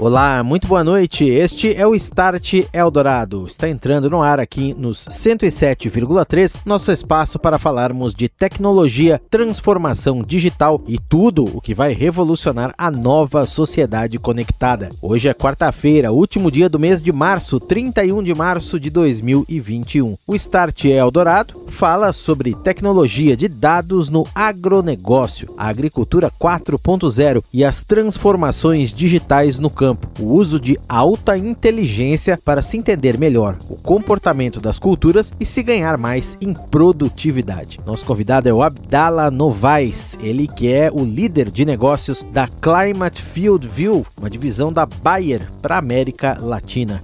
Olá, muito boa noite. Este é o Start Eldorado. Está entrando no ar aqui nos 107,3, nosso espaço para falarmos de tecnologia, transformação digital e tudo o que vai revolucionar a nova sociedade conectada. Hoje é quarta-feira, último dia do mês de março, 31 de março de 2021. O Start Eldorado fala sobre tecnologia de dados no agronegócio, a agricultura 4.0 e as transformações digitais no campo campo, o uso de alta inteligência para se entender melhor o comportamento das culturas e se ganhar mais em produtividade. Nosso convidado é o Abdala Novaes, ele que é o líder de negócios da Climate Field View, uma divisão da Bayer para a América Latina.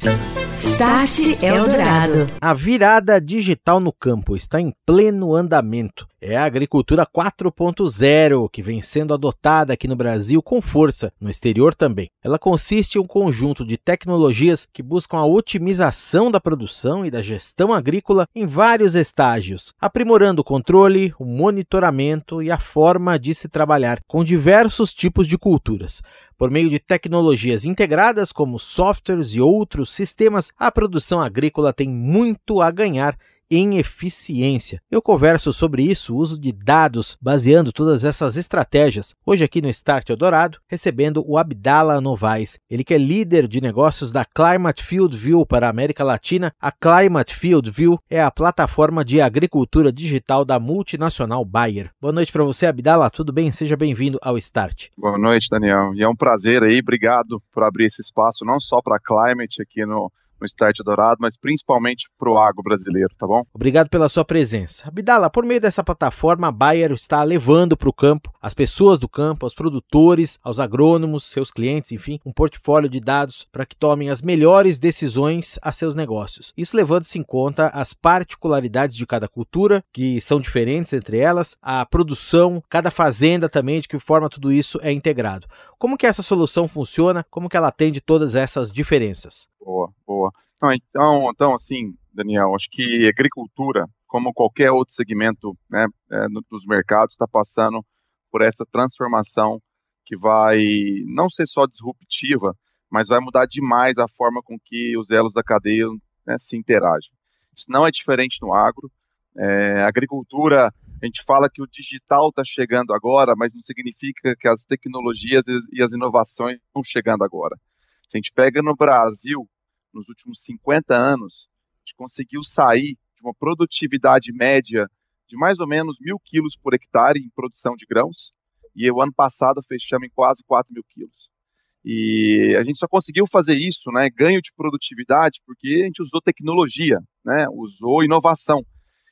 Start Eldorado. A virada digital no campo está em pleno andamento. É a agricultura 4.0 que vem sendo adotada aqui no Brasil com força, no exterior também. Ela consiste em um conjunto de tecnologias que buscam a otimização da produção e da gestão agrícola em vários estágios, aprimorando o controle, o monitoramento e a forma de se trabalhar com diversos tipos de culturas. Por meio de tecnologias integradas como softwares e outros sistemas, a produção agrícola tem muito a ganhar em eficiência. Eu converso sobre isso, uso de dados, baseando todas essas estratégias, hoje aqui no Start Eldorado, recebendo o Abdala Novaes, ele que é líder de negócios da Climate Field View para a América Latina. A Climate Field View é a plataforma de agricultura digital da multinacional Bayer. Boa noite para você, Abdala, tudo bem? Seja bem-vindo ao Start. Boa noite, Daniel. E é um prazer aí, obrigado por abrir esse espaço, não só para a Climate aqui no no Start Dourado, mas principalmente para o agro brasileiro, tá bom? Obrigado pela sua presença. Abdala, por meio dessa plataforma, a Bayer está levando para o campo as pessoas do campo, aos produtores, aos agrônomos, seus clientes, enfim, um portfólio de dados para que tomem as melhores decisões a seus negócios. Isso levando-se em conta as particularidades de cada cultura, que são diferentes entre elas, a produção, cada fazenda também, de que forma tudo isso é integrado. Como que essa solução funciona? Como que ela atende todas essas diferenças? Boa, boa. Então, então, assim, Daniel, acho que agricultura, como qualquer outro segmento né, é, dos mercados, está passando por essa transformação que vai não ser só disruptiva, mas vai mudar demais a forma com que os elos da cadeia né, se interagem. Isso não é diferente no agro. É, agricultura, a gente fala que o digital está chegando agora, mas não significa que as tecnologias e as inovações estão chegando agora. Se a gente pega no Brasil, nos últimos 50 anos, a gente conseguiu sair de uma produtividade média de mais ou menos mil quilos por hectare em produção de grãos, e o ano passado fechamos em quase 4 mil quilos. E a gente só conseguiu fazer isso, né, ganho de produtividade, porque a gente usou tecnologia, né, usou inovação.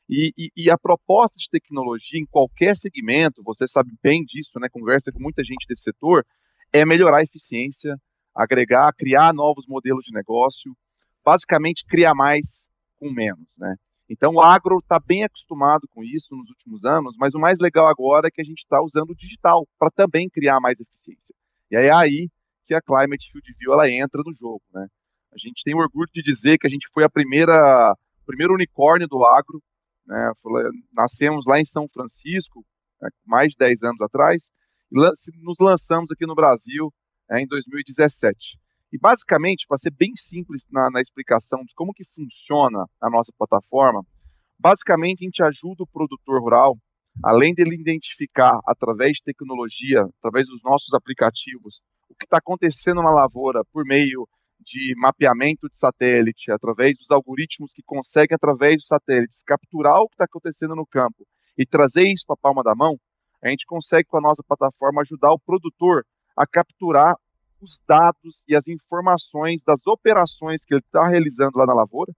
E, e, e, a proposta de tecnologia em qualquer segmento, você sabe bem disso, né, conversa com muita gente desse setor, é melhorar a eficiência, agregar, criar novos modelos de negócio, basicamente criar mais com menos, né? Então o agro está bem acostumado com isso nos últimos anos, mas o mais legal agora é que a gente está usando o digital para também criar mais eficiência. E é aí que a Climate Field View ela entra no jogo, né? A gente tem orgulho de dizer que a gente foi a primeira, primeiro unicórnio do agro, né? Nascemos lá em São Francisco, né, mais de 10 anos atrás, e nos lançamos aqui no Brasil é, em 2017. E basicamente, para ser bem simples na, na, explicação de como que funciona a nossa plataforma, basicamente a gente ajuda o produtor rural, além dele identificar através de tecnologia, através dos nossos aplicativos, o que está acontecendo na lavoura por meio de mapeamento de satélite, através dos algoritmos que conseguem, através dos satélites, capturar o que está acontecendo no campo e trazer isso para a palma da mão, a gente consegue, com a nossa plataforma, ajudar o produtor a capturar os dados e as informações das operações que ele está realizando lá na lavoura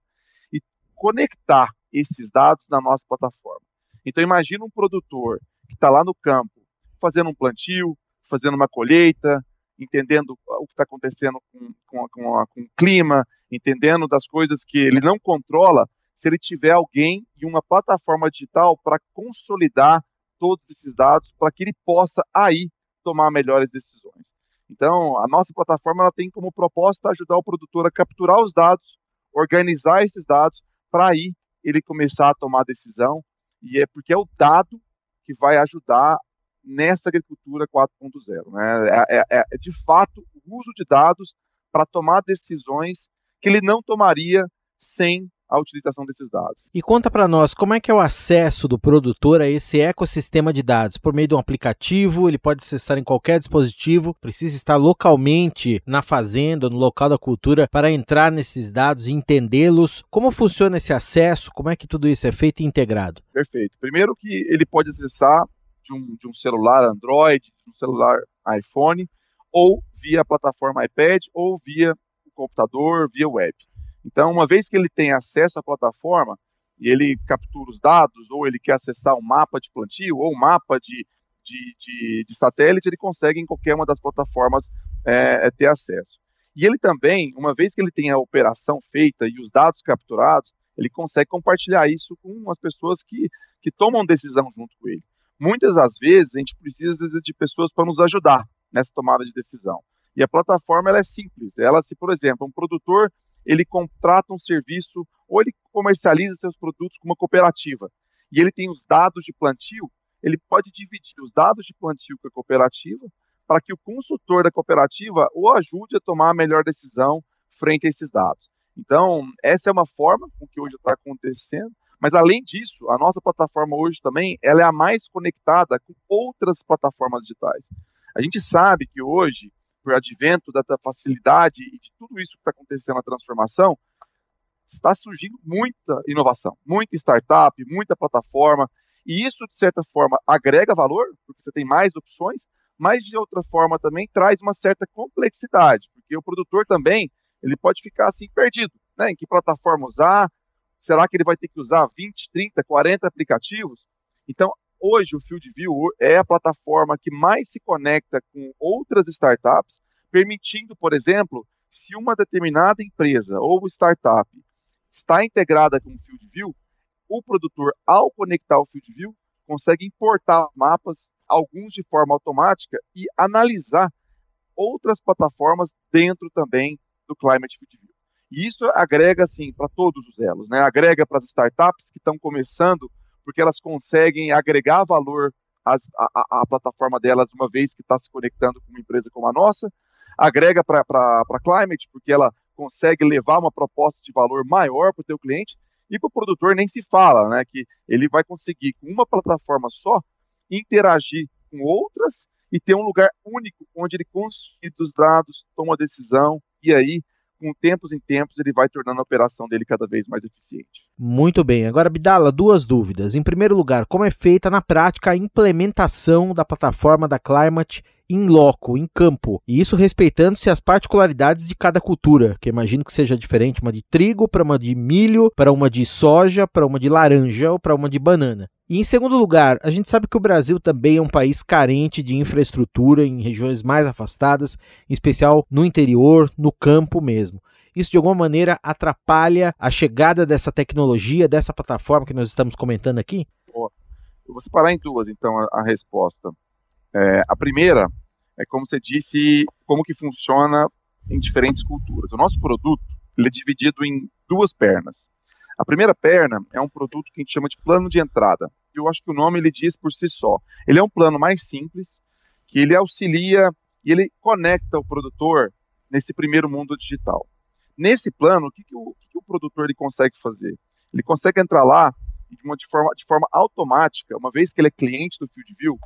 e conectar esses dados na nossa plataforma. Então imagina um produtor que está lá no campo fazendo um plantio, fazendo uma colheita, entendendo o que está acontecendo com, com, com, com o clima, entendendo das coisas que ele não controla, se ele tiver alguém e uma plataforma digital para consolidar todos esses dados para que ele possa aí tomar melhores decisões. Então, a nossa plataforma ela tem como proposta ajudar o produtor a capturar os dados, organizar esses dados, para aí ele começar a tomar decisão, e é porque é o dado que vai ajudar nessa agricultura 4.0. Né? É, é, é, de fato o uso de dados para tomar decisões que ele não tomaria sem a utilização desses dados. E conta para nós como é que é o acesso do produtor a esse ecossistema de dados? Por meio de um aplicativo, ele pode acessar em qualquer dispositivo, precisa estar localmente na fazenda, no local da cultura, para entrar nesses dados e entendê-los. Como funciona esse acesso? Como é que tudo isso é feito e integrado? Perfeito. Primeiro que ele pode acessar de um, de um celular Android, de um celular iPhone, ou via a plataforma iPad, ou via o computador, via web. Então, uma vez que ele tem acesso à plataforma e ele captura os dados, ou ele quer acessar um mapa de plantio, ou um mapa de, de, de, de satélite, ele consegue em qualquer uma das plataformas é, é, ter acesso. E ele também, uma vez que ele tem a operação feita e os dados capturados, ele consegue compartilhar isso com as pessoas que, que tomam decisão junto com ele. Muitas das vezes a gente precisa de pessoas para nos ajudar nessa tomada de decisão. E a plataforma ela é simples. Ela, se por exemplo, um produtor ele contrata um serviço ou ele comercializa seus produtos com uma cooperativa e ele tem os dados de plantio, ele pode dividir os dados de plantio com a cooperativa para que o consultor da cooperativa o ajude a tomar a melhor decisão frente a esses dados. Então, essa é uma forma com que hoje está acontecendo, mas além disso, a nossa plataforma hoje também ela é a mais conectada com outras plataformas digitais. A gente sabe que hoje por advento da, facilidade e de tudo isso que está acontecendo na transformação, está surgindo muita inovação, muita startup, muita plataforma, e isso, de certa forma, agrega valor, porque você tem mais opções, mas de outra forma também traz uma certa complexidade, porque o produtor também ele pode ficar assim perdido, né? Em que plataforma usar? Será que ele vai ter que usar 20, 30, 40 aplicativos? Então, Hoje, o FieldView é a plataforma que mais se conecta com outras startups, permitindo, por exemplo, se uma determinada empresa ou startup está integrada com o FieldView, o produtor, ao conectar o FieldView, consegue importar mapas, alguns de forma automática, e analisar outras plataformas dentro também do Climate FieldView. E isso agrega, assim, para todos os elos, né? Agrega para as startups que estão começando porque elas conseguem agregar valor à, à, plataforma delas, uma vez que está se conectando com uma empresa como a nossa, agrega para a Climate, porque ela consegue levar uma proposta de valor maior para o teu cliente, e para o produtor nem se fala, né, que ele vai conseguir, com uma plataforma só, interagir com outras e ter um lugar único onde ele consolida os dados, toma a decisão, e aí com tempos em tempos, ele vai tornando a operação dele cada vez mais eficiente. Muito bem. Agora, Bidala, duas dúvidas. Em primeiro lugar, como é feita na prática a implementação da plataforma da Climate em loco, em campo, e isso respeitando-se as particularidades de cada cultura, que imagino que seja diferente, uma de trigo para uma de milho, para uma de soja, para uma de laranja ou para uma de banana. E em segundo lugar, a gente sabe que o Brasil também é um país carente de infraestrutura em regiões mais afastadas, em especial no interior, no campo mesmo. Isso de alguma maneira atrapalha a chegada dessa tecnologia, dessa plataforma que nós estamos comentando aqui? Eu vou separar em duas, então, a, a resposta. É, a primeira é, como você disse, como que funciona em diferentes culturas. O nosso produto ele é dividido em duas pernas. A primeira perna é um produto que a gente chama de plano de entrada. Eu acho que o nome ele diz por si só. Ele é um plano mais simples, que ele auxilia e ele conecta o produtor nesse primeiro mundo digital. Nesse plano, o que, que, o, que, o produtor ele consegue fazer? Ele consegue entrar lá de, uma, de, forma, de forma automática, uma vez que ele é cliente do FieldView,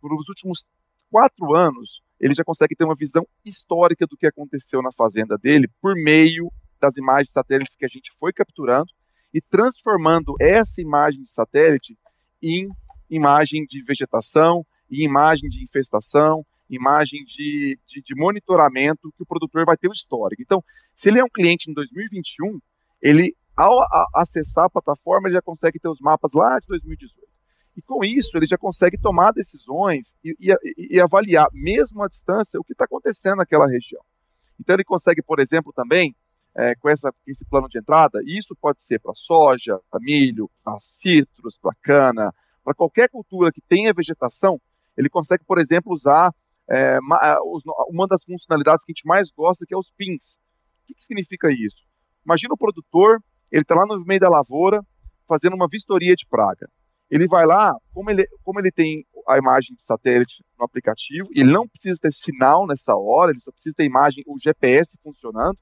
por os últimos quatro anos, ele já consegue ter uma visão histórica do que aconteceu na fazenda dele por meio das imagens satélites que a gente foi capturando e transformando essa imagem de satélite em imagem de vegetação, em imagem de infestação, imagem de, de, de, monitoramento que o produtor vai ter o histórico. Então, se ele é um cliente em 2021, ele, ao a, acessar a plataforma, ele já consegue ter os mapas lá de 2018. E com isso, ele já consegue tomar decisões e, e, e avaliar, mesmo à distância, o que está acontecendo naquela região. Então, ele consegue, por exemplo, também é, com essa, esse plano de entrada, isso pode ser para soja, para milho, para citros, para cana, para qualquer cultura que tenha vegetação, ele consegue, por exemplo, usar é, uma das funcionalidades que a gente mais gosta, que é os pins. O que, que significa isso? Imagina o produtor, ele está lá no meio da lavoura, fazendo uma vistoria de praga. Ele vai lá, como ele, como ele tem a imagem de satélite no aplicativo, ele não precisa ter sinal nessa hora, ele só precisa ter imagem, o GPS funcionando,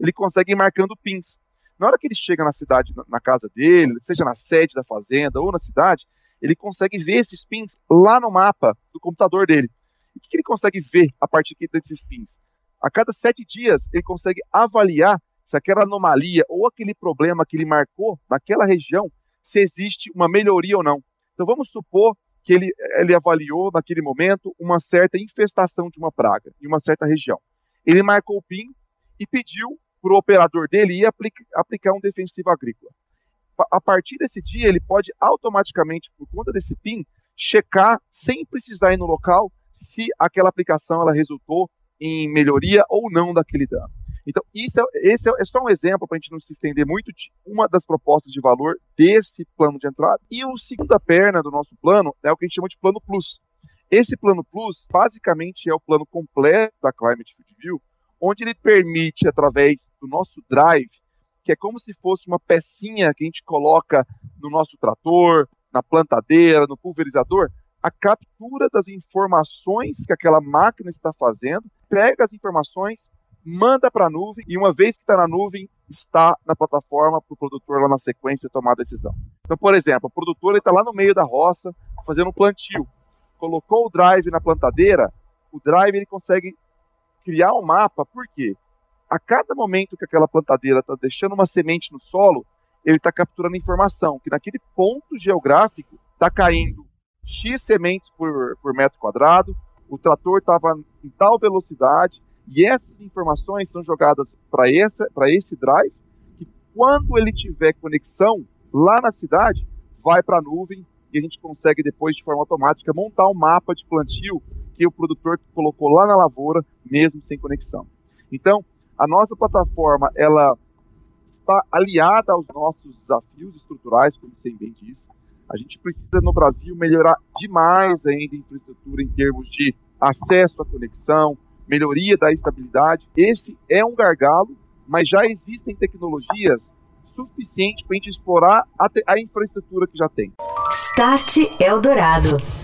ele consegue ir marcando pins. Na hora que ele chega na cidade, na, casa dele, seja na sede da fazenda ou na cidade, ele consegue ver esses pins lá no mapa do computador dele. E o que ele consegue ver a partir desses pins? A cada sete dias, ele consegue avaliar se aquela anomalia ou aquele problema que ele marcou naquela região, se existe uma melhoria ou não. Então vamos supor que ele, ele avaliou naquele momento uma certa infestação de uma praga em uma certa região. Ele marcou o PIN e pediu para o operador dele ir aplica, aplicar um defensivo agrícola. A partir desse dia, ele pode automaticamente, por conta desse PIN, checar, sem precisar ir no local, se aquela aplicação ela resultou em melhoria ou não daquele dano. Então, isso é, esse é, só um exemplo para a gente não se estender muito de uma das propostas de valor desse plano de entrada. E o segunda perna do nosso plano é o que a gente chama de plano plus. Esse plano plus, basicamente, é o plano completo da Climate Field View, onde ele permite, através do nosso drive, que é como se fosse uma pecinha que a gente coloca no nosso trator, na plantadeira, no pulverizador, a captura das informações que aquela máquina está fazendo, pega as informações, manda para a nuvem e uma vez que está na nuvem, está na plataforma para o produtor lá na sequência tomar a decisão. Então, por exemplo, o produtor está lá no meio da roça fazendo um plantio, colocou o drive na plantadeira, o drive ele consegue criar um mapa, por quê? A cada momento que aquela plantadeira está deixando uma semente no solo, ele está capturando informação que naquele ponto geográfico está caindo X sementes por, por metro quadrado, o trator estava em tal velocidade, e essas informações são jogadas para esse drive, que quando ele tiver conexão lá na cidade, vai para a nuvem e a gente consegue depois, de forma automática, montar um mapa de plantio que o produtor colocou lá na lavoura, mesmo sem conexão. Então, a nossa plataforma, ela está aliada aos nossos desafios estruturais, como você bem disse. A gente precisa, no Brasil, melhorar demais ainda a infraestrutura em termos de acesso à conexão, melhoria da estabilidade. Esse é um gargalo, mas já existem tecnologias suficientes para a gente explorar a, a infraestrutura que já tem. Start Eldorado.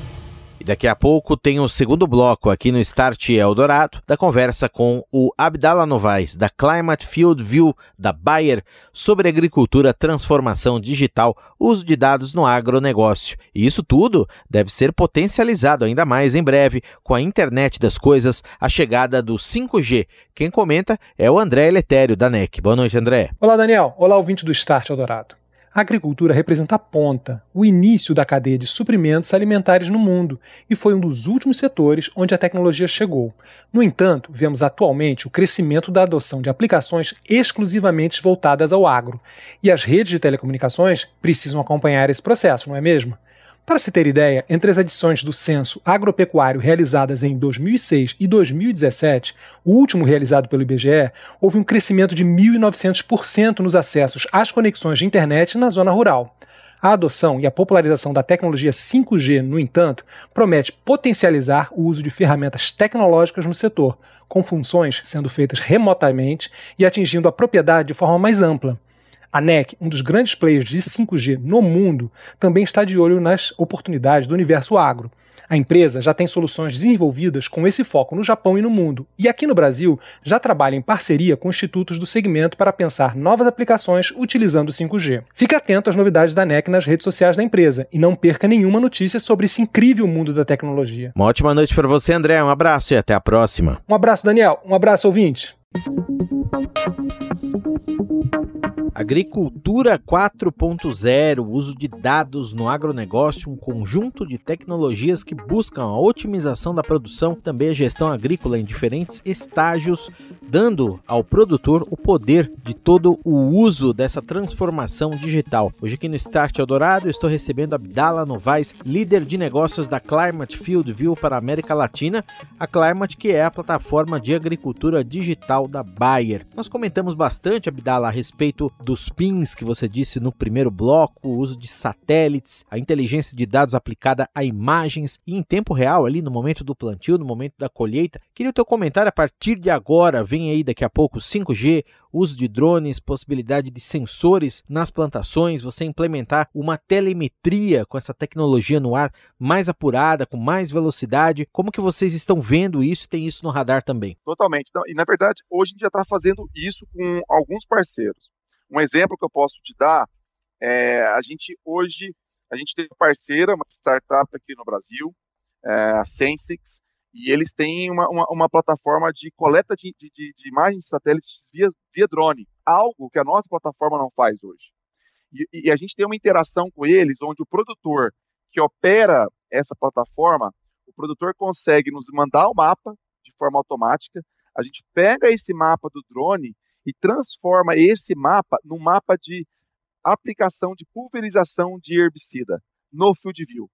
Daqui a pouco tem o segundo bloco aqui no Start Eldorado da conversa com o Abdala Novaes, da Climate Field View da Bayer, sobre agricultura, transformação digital, uso de dados no agronegócio. E isso tudo deve ser potencializado ainda mais em breve com a internet das coisas, a chegada do 5G. Quem comenta é o André Eletério, da NEC. Boa noite, André. Olá, Daniel. Olá, ouvinte do Start Eldorado. A agricultura representa a ponta, o início da cadeia de suprimentos alimentares no mundo e foi um dos últimos setores onde a tecnologia chegou. No entanto, vemos atualmente o crescimento da adoção de aplicações exclusivamente voltadas ao agro, e as redes de telecomunicações precisam acompanhar esse processo, não é mesmo? Para se ter ideia, entre as edições do censo agropecuário realizadas em 2006 e 2017, o último realizado pelo IBGE, houve um crescimento de 1.900% nos acessos às conexões de internet na zona rural. A adoção e a popularização da tecnologia 5G, no entanto, promete potencializar o uso de ferramentas tecnológicas no setor, com funções sendo feitas remotamente e atingindo a propriedade de forma mais ampla. A NEC, um dos grandes players de 5G no mundo, também está de olho nas oportunidades do universo agro. A empresa já tem soluções desenvolvidas com esse foco no Japão e no mundo, e aqui no Brasil já trabalha em parceria com institutos do segmento para pensar novas aplicações utilizando o 5G. Fique atento às novidades da NEC nas redes sociais da empresa e não perca nenhuma notícia sobre esse incrível mundo da tecnologia. Uma ótima noite para você, André. Um abraço e até a próxima. Um abraço, Daniel. Um abraço, ouvinte. Agricultura 4.0, uso de dados no agronegócio, um conjunto de tecnologias que buscam a otimização da produção, também a gestão agrícola em diferentes estágios, dando ao produtor o poder de todo o uso dessa transformação digital. Hoje aqui no Start Eldorado estou recebendo Abdala Novaes, líder de negócios da Climate Field View para a América Latina, a Climate que é a plataforma de agricultura digital da Bayer. Nós comentamos bastante, Abdala, a respeito dos pins que você disse no primeiro bloco, o uso de satélites, a inteligência de dados aplicada a imagens e em tempo real ali no momento do plantio, no momento da colheita. Queria o teu comentário a partir de agora, vem aí daqui a pouco 5G, uso de drones, possibilidade de sensores nas plantações, você implementar uma telemetria com essa tecnologia no ar mais apurada, com mais velocidade. Como que vocês estão vendo isso? Tem isso no radar também? Totalmente. Então, e na verdade, hoje a gente já está fazendo isso com alguns parceiros. Um exemplo que eu posso te dar é a gente hoje a gente tem uma parceira, uma startup aqui no Brasil, é, a Sensix, e eles têm uma, uma, uma plataforma de coleta de, de, de, imagens de satélites via, via drone, algo que a nossa plataforma não faz hoje. E, e, a gente tem uma interação com eles, onde o produtor que opera essa plataforma, o produtor consegue nos mandar o mapa de forma automática, a gente pega esse mapa do drone e transforma esse mapa num mapa de aplicação de pulverização de herbicida no Field View.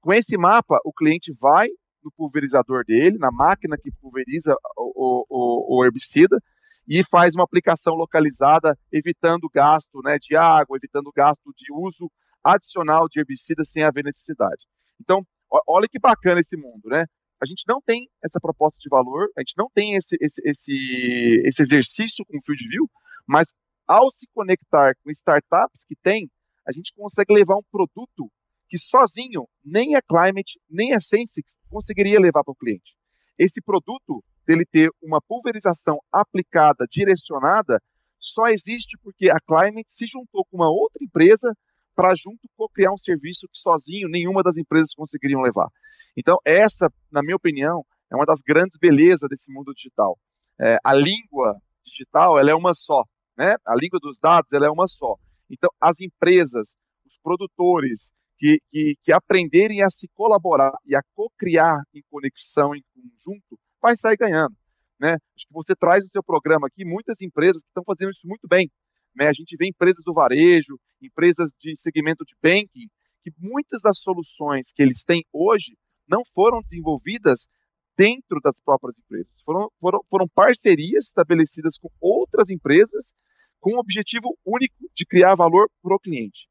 Com esse mapa, o cliente vai no pulverizador dele, na máquina que pulveriza o, o, o herbicida, e faz uma aplicação localizada, evitando gasto né, de água, evitando gasto de uso adicional de herbicida sem haver necessidade. Então, olha que bacana esse mundo, né? A gente não tem essa proposta de valor, a gente não tem esse, esse, esse, esse exercício com o Field View, mas ao se conectar com startups que tem, a gente consegue levar um produto que sozinho nem a Climate, nem a Sensix conseguiria levar para o cliente. Esse produto, dele ter uma pulverização aplicada, direcionada, só existe porque a Climate se juntou com uma outra empresa para junto co-criar um serviço que sozinho nenhuma das empresas conseguiriam levar. Então, essa, na minha opinião, é uma das grandes belezas desse mundo digital. É, a língua digital, ela é uma só, né? A língua dos dados, ela é uma só. Então, as empresas, os produtores, que, que, que aprenderem a se colaborar e a co-criar em conexão, em conjunto, vai sair ganhando. Né? Acho que você traz no seu programa aqui muitas empresas que estão fazendo isso muito bem. Né? A gente vê empresas do varejo, empresas de segmento de banking, que muitas das soluções que eles têm hoje não foram desenvolvidas dentro das próprias empresas. Foram, foram, foram parcerias estabelecidas com outras empresas com o objetivo único de criar valor para o cliente.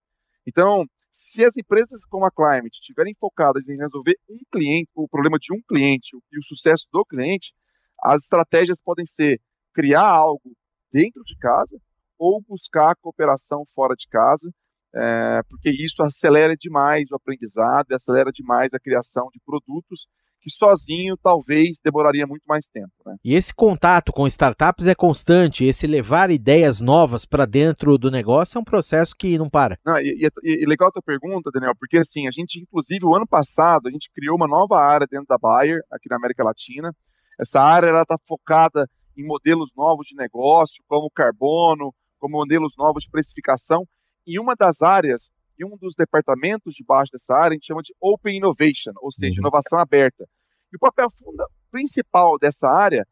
Então, se as empresas como a Climate estiverem focadas em resolver um cliente, o problema de um cliente e o sucesso do cliente, as estratégias podem ser criar algo dentro de casa ou buscar cooperação fora de casa, é, porque isso acelera demais o aprendizado, acelera demais a criação de produtos que sozinho talvez demoraria muito mais tempo. Né? E esse contato com startups é constante, esse levar ideias novas para dentro do negócio é um processo que não para. Não, e, e, e, legal a tua pergunta, Daniel, porque assim, a gente, inclusive, o ano passado, a gente criou uma nova área dentro da Bayer, aqui na América Latina. Essa área está focada em modelos novos de negócio, como carbono, como modelos novos de precificação. E uma das áreas e um dos departamentos debaixo dessa área a gente chama de Open Innovation, ou seja, uhum. inovação aberta. E o papel funda, principal dessa área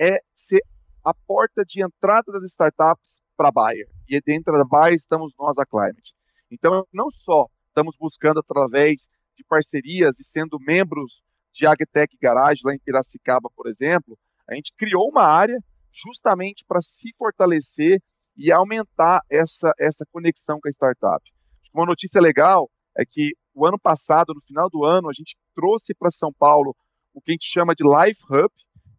é ser a porta de entrada das startups para a Bayer. E dentro da Bayer estamos nós, a Climate. Então, não só estamos buscando através de parcerias e sendo membros de Agtech Garage lá em Piracicaba, por exemplo, a gente criou uma área justamente para se fortalecer e aumentar essa, essa conexão com a startup. Uma notícia legal é que o ano passado, no final do ano, a gente trouxe para São Paulo o que a gente chama de Life Hub,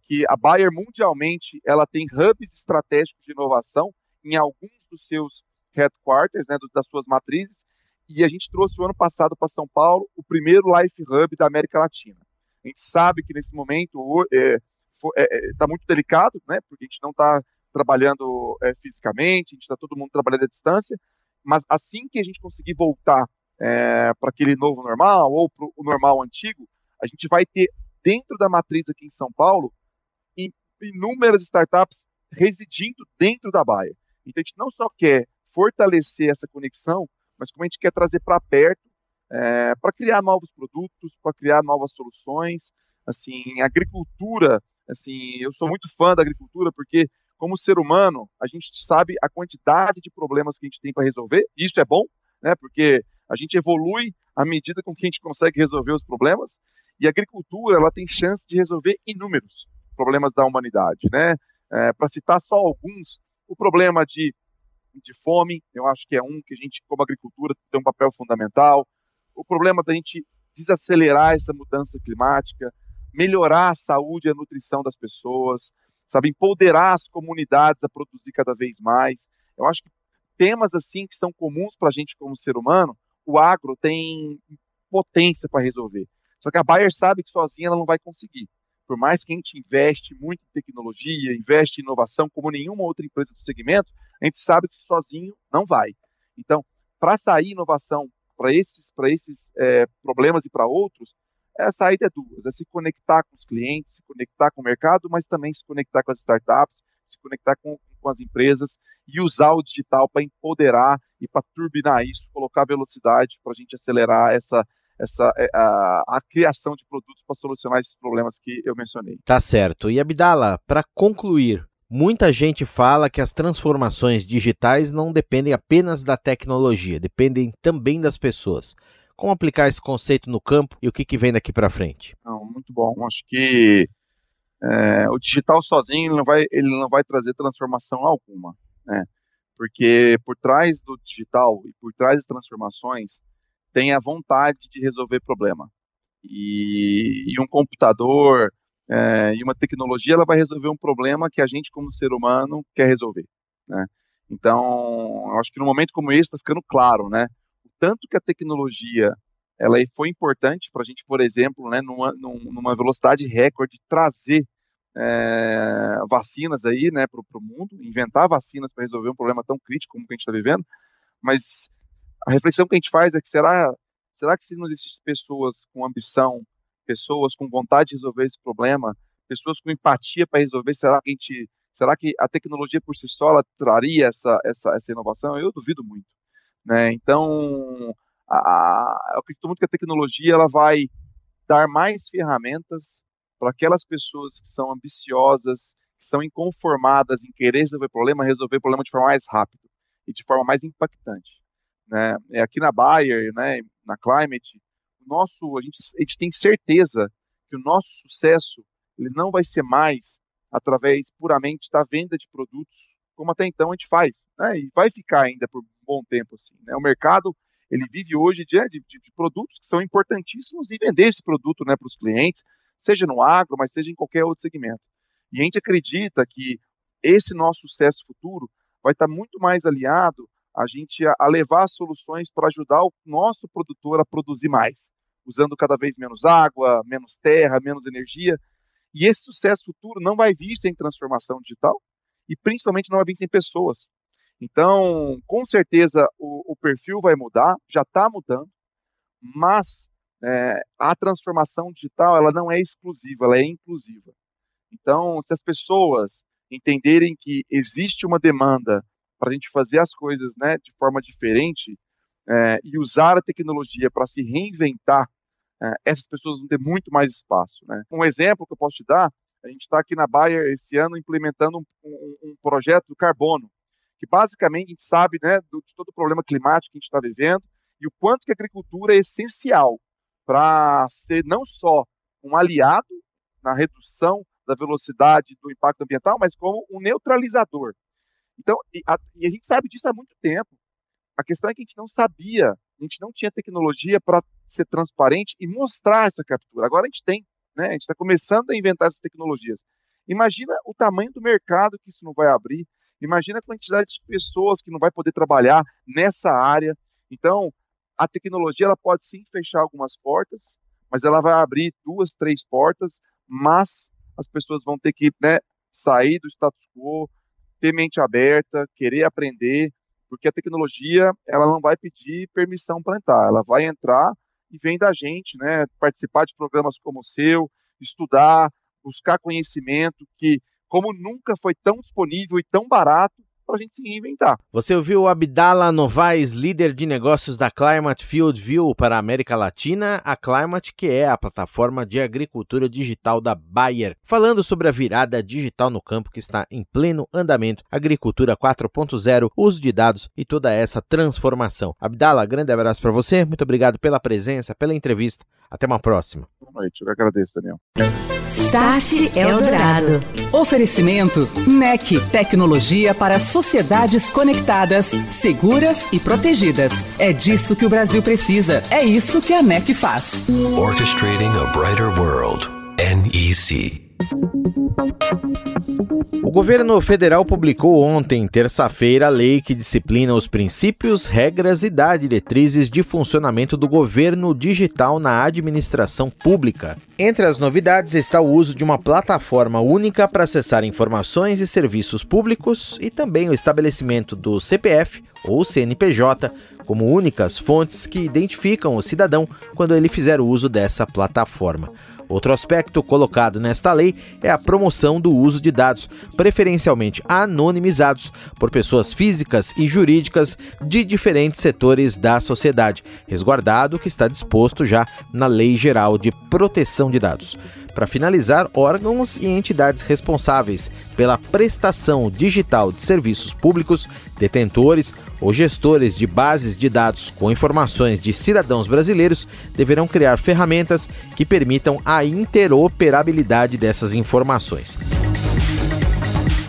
que a Bayer mundialmente ela tem hubs estratégicos de inovação em alguns dos seus headquarters, né, das suas matrizes, e a gente trouxe o ano passado para São Paulo o primeiro Life Hub da América Latina. A gente sabe que nesse momento está é, é, é tá muito delicado, né, porque a gente não está trabalhando é, fisicamente, a gente está todo mundo trabalhando à distância, mas assim que a gente conseguir voltar é, para aquele novo normal ou para o normal antigo, a gente vai ter dentro da matriz aqui em São Paulo inúmeras startups residindo dentro da Baia. Então a gente não só quer fortalecer essa conexão, mas como a gente quer trazer para perto é, para criar novos produtos, para criar novas soluções. Assim, agricultura, assim, eu sou muito fã da agricultura porque como ser humano, a gente sabe a quantidade de problemas que a gente tem para resolver, isso é bom, né? Porque a gente evolui à medida com que a gente consegue resolver os problemas, e a agricultura ela tem chance de resolver inúmeros problemas da humanidade, né? É, para citar só alguns, o problema de de fome, eu acho que é um que a gente, como agricultura, tem um papel fundamental. O problema da gente desacelerar essa mudança climática, melhorar a saúde e a nutrição das pessoas, sabe, empoderar as comunidades a produzir cada vez mais. Eu acho que temas assim que são comuns para a gente como ser humano, o agro tem potência para resolver. Só que a Bayer sabe que sozinha ela não vai conseguir. Por mais que a gente investe muito em tecnologia, investe em inovação, como nenhuma outra empresa do segmento, a gente sabe que sozinho não vai. Então, para sair inovação para esses, esses é, problemas e para outros, a saída é duas: é se conectar com os clientes, se conectar com o mercado, mas também se conectar com as startups, se conectar com, com as empresas e usar o digital para empoderar e para turbinar isso, colocar velocidade para a gente acelerar essa, essa é, a, a criação de produtos para solucionar esses problemas que eu mencionei. Tá certo. E Abdala, para concluir, muita gente fala que as transformações digitais não dependem apenas da tecnologia, dependem também das pessoas. Como aplicar esse conceito no campo e o que, que vem daqui para frente? Não, muito bom. Acho que é, o digital sozinho ele não, vai, ele não vai trazer transformação alguma, né? Porque por trás do digital e por trás das transformações tem a vontade de resolver problema. E, e um computador é, e uma tecnologia ela vai resolver um problema que a gente como ser humano quer resolver, né? Então, eu acho que no momento como esse está ficando claro, né? Tanto que a tecnologia ela foi importante para a gente, por exemplo, né, numa, numa velocidade recorde, trazer é, vacinas aí, né, para o mundo, inventar vacinas para resolver um problema tão crítico como que a gente está vivendo. Mas a reflexão que a gente faz é que será, será que se não existissem pessoas com ambição, pessoas com vontade de resolver esse problema, pessoas com empatia para resolver, será que a gente, será que a tecnologia por si só traria essa, essa, essa inovação? Eu duvido muito. Né? Então, a, eu acredito muito que a tecnologia ela vai dar mais ferramentas para aquelas pessoas que são ambiciosas, que são inconformadas em querer resolver problema, resolver problema de forma mais rápida e de forma mais impactante. Né? É, aqui na Bayer, né, na Climate, nosso, a gente, a gente tem certeza que o nosso sucesso ele não vai ser mais através puramente da venda de produtos, como até então a gente faz, né? e vai ficar ainda por bom tempo. Assim, né? O mercado ele vive hoje de, de, de, produtos que são importantíssimos e vender esse produto né, para os clientes, seja no agro, mas seja em qualquer outro segmento. E a gente acredita que esse nosso sucesso futuro vai estar muito mais aliado a gente a, a levar soluções para ajudar o nosso produtor a produzir mais, usando cada vez menos água, menos terra, menos energia. E esse sucesso futuro não vai vir sem transformação digital e principalmente não vai vir sem pessoas. Então, com certeza, o, o perfil vai mudar, já está mudando, mas é, a transformação digital ela não é exclusiva, ela é inclusiva. Então, se as pessoas entenderem que existe uma demanda para a gente fazer as coisas né, de forma diferente é, e usar a tecnologia para se reinventar, é, essas pessoas vão ter muito mais espaço. Né? Um exemplo que eu posso te dar, a gente está aqui na Bayer esse ano implementando um, um, um projeto do carbono que basicamente a gente sabe né, do, de todo o problema climático que a gente está vivendo e o quanto que a agricultura é essencial para ser não só um aliado na redução da velocidade do impacto ambiental, mas como um neutralizador. Então, e a, e a gente sabe disso há muito tempo. A questão é que a gente não sabia, a gente não tinha tecnologia para ser transparente e mostrar essa captura. Agora a gente tem, né? A gente está começando a inventar essas tecnologias. Imagina o tamanho do mercado que isso não vai abrir, Imagina a quantidade de pessoas que não vai poder trabalhar nessa área. Então, a tecnologia ela pode sim fechar algumas portas, mas ela vai abrir duas, três portas, mas as pessoas vão ter que né, sair do status quo, ter mente aberta, querer aprender, porque a tecnologia ela não vai pedir permissão para entrar, ela vai entrar e vem da gente, né, participar de programas como o seu, estudar, buscar conhecimento que como nunca foi tão disponível e tão barato para a gente se reinventar. Você ouviu Abdala Novaes, líder de negócios da Climate Field View para a América Latina, a Climate, que é a plataforma de agricultura digital da Bayer, falando sobre a virada digital no campo que está em pleno andamento, agricultura 4.0, uso de dados e toda essa transformação. Abdala, grande abraço para você, muito obrigado pela presença, pela entrevista. Até uma próxima. Boa noite, eu agradeço, Daniel. Start Eldorado. Oferecimento NEC, tecnologia para sociedades conectadas, seguras e protegidas. É disso que o Brasil precisa. É isso que a NEC faz. Orchestrating a brighter world. NEC. O governo federal publicou ontem, terça-feira, a lei que disciplina os princípios, regras e dá diretrizes de funcionamento do governo digital na administração pública. Entre as novidades está o uso de uma plataforma única para acessar informações e serviços públicos e também o estabelecimento do CPF ou CNPJ como únicas fontes que identificam o cidadão quando ele fizer uso dessa plataforma. Outro aspecto colocado nesta lei é a promoção do uso de dados, preferencialmente anonimizados, por pessoas físicas e jurídicas de diferentes setores da sociedade, resguardado que está disposto já na Lei Geral de Proteção de Dados para finalizar, órgãos e entidades responsáveis pela prestação digital de serviços públicos, detentores ou gestores de bases de dados com informações de cidadãos brasileiros deverão criar ferramentas que permitam a interoperabilidade dessas informações.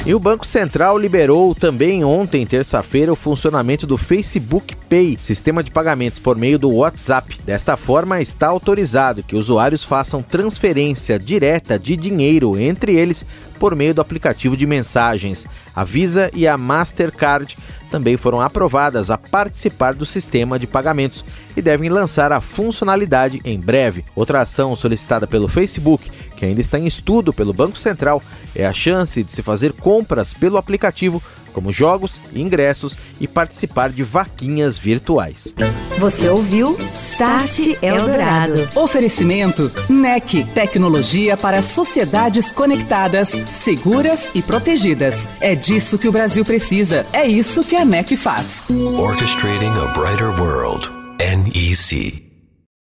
E o Banco Central liberou também ontem, terça-feira, o funcionamento do Facebook Pay, sistema de pagamentos por meio do WhatsApp. Desta forma, está autorizado que usuários façam transferência direta de dinheiro entre eles por meio do aplicativo de mensagens. A Visa e a Mastercard também foram aprovadas a participar do sistema de pagamentos e devem lançar a funcionalidade em breve. Outra ação solicitada pelo Facebook, que ainda está em estudo pelo Banco Central, é a chance de se fazer compras pelo aplicativo como jogos, ingressos e participar de vaquinhas virtuais. Você ouviu Start Eldorado. Oferecimento NEC, tecnologia para sociedades conectadas, seguras e protegidas. É disso que o Brasil precisa. É isso que a NEC faz. Orchestrating a brighter world. NEC.